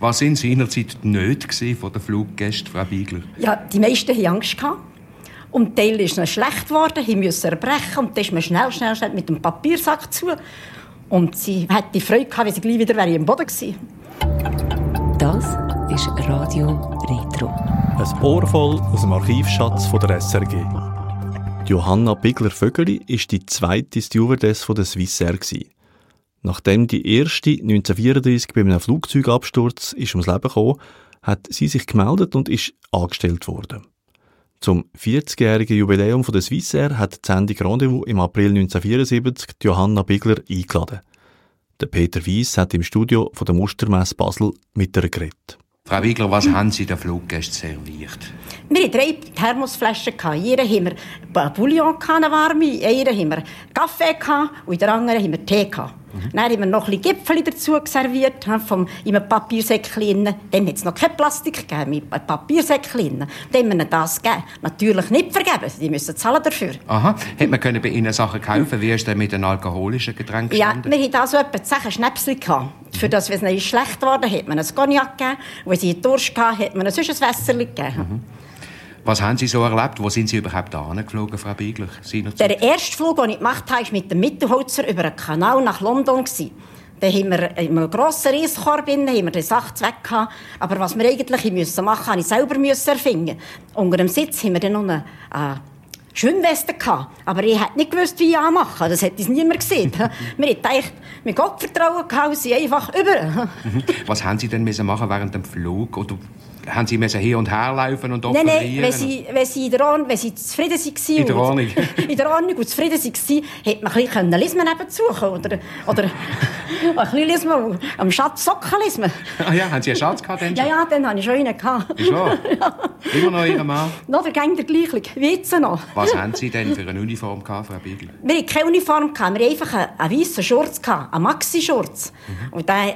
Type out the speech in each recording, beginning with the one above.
Was waren seinerzeit die Nöte von den Fluggästen, Frau Biegler? Ja, die meisten hatten Angst. Und Teil ist ihnen schlecht geworden, sie mussten erbrechen und dann ist man schnell, schnell, schnell mit dem Papiersack zu. Und sie hätte Freude gehabt, wenn sie gleich wieder im Boden gewesen Das ist Radio Retro. Ein Ohr voll aus dem Archivschatz von der SRG. Johanna Bigler-Vögeli war die zweite Stewardess von der Swissair. Nachdem die erste 1934 bei einem Flugzeugabsturz ist ums Leben kam, hat sie sich gemeldet und ist angestellt worden. Zum 40-jährigen Jubiläum von der Swissair hat die Sendung Rendezvous im April 1974 Johanna Bigler eingeladen. Der Peter Weiss hat im Studio von der Mustermesse Basel mit ihr geredet. Frau Bigler, was haben Sie den Fluggästen serviert? Wir hatten drei Thermosflaschen. In jeder haben wir Bouillon, eine warme, in einer haben wir Kaffee und in der anderen haben wir Tee. Mhm. Dann haben wir noch ein bisschen Gipfel dazu serviert, vom, in einem Papiersäckchen. Dann hat es noch kein Plastik gegeben, mit einem Papiersäckchen. Dann haben wir ihnen das gegeben. Natürlich nicht vergeben, die müssen zahlen dafür. Aha, hätte man können bei Ihnen Sachen kaufen Wie ist denn mit den alkoholischen Getränken Ja, wir hatten also etwa 10 Schnäpsel. Gehabt. Für das, wenn es schlecht wurde, hat man ein Cognac gegeben. Wenn sie Durst hatten, hat man sonst ein Wässer gegeben. Mhm. Was haben Sie so erlebt? Wo sind Sie überhaupt geflogen, Frau Biegler? Der erste Flug, den ich gemacht habe, war mit dem Mittelholzer über einen Kanal nach London. Da haben wir in einem grossen Reiskorb haben wir die Sachen weg gehabt. Aber was wir eigentlich müssen machen, habe ich selber erfinden. Unter dem Sitz haben wir dann noch eine, äh, Schwimmweste gehabt. Aber ich hätte nicht gewusst, wie ich anmachen. Das hätte niemand gesehen. wir hatten eigentlich mit Gottvertrauen gehabt, sie einfach über. was haben Sie denn machen während dem Flug? Oder haben Sie müssen hin und her laufen und operieren? Nein, nein, wenn Sie, wenn Sie, in der Ordnung, wenn Sie zufrieden waren... In der Ordnung? in der Ordnung und zufrieden waren, hätte man ein bisschen Lismen nebenzu oder, oder ein bisschen Lismen am Schatz Socken. Ah ja, haben Sie einen Schatz gehabt? Ja, ja, dann hatte ich schon einen. Gehabt. Ist wahr? ja. Immer noch Ihren Mann? Noch, der ging der gleiche, wie jetzt noch. Was haben Sie denn für eine Uniform gehabt, Frau Biegel? Wir hatten keine Uniform, wir hatten einfach einen, einen weißen Schurz, einen Maxi-Schurz. Mhm. Und der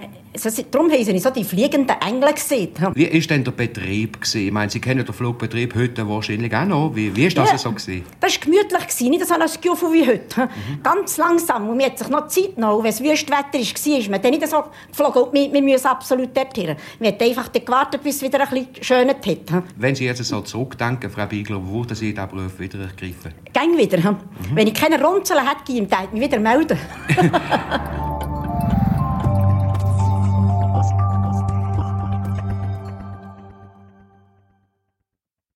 darum haben sie so die fliegenden Engel gesehen. Wie war denn der Betrieb? Ich meine, Sie kennen den Flugbetrieb heute wahrscheinlich auch noch. Wie, wie das ja, so? Gewesen? Das war gemütlich, nicht so ein Skiofu wie heute. Mhm. Ganz langsam. Und man hat sich noch Zeit genommen. Wenn es Wüstwetter war, ist man dann nicht so geflogen. Und wir, wir müssen absolut dorthin. Wir haben einfach gewartet, bis es wieder ein bisschen geschönt hat. Wenn Sie jetzt so zurückdenken, Frau Biegler, würden Sie diesen Beruf wieder ergreifen? Gäng wieder. Mhm. Wenn ich keine Runzeln hätte, würde ich mich wieder melden.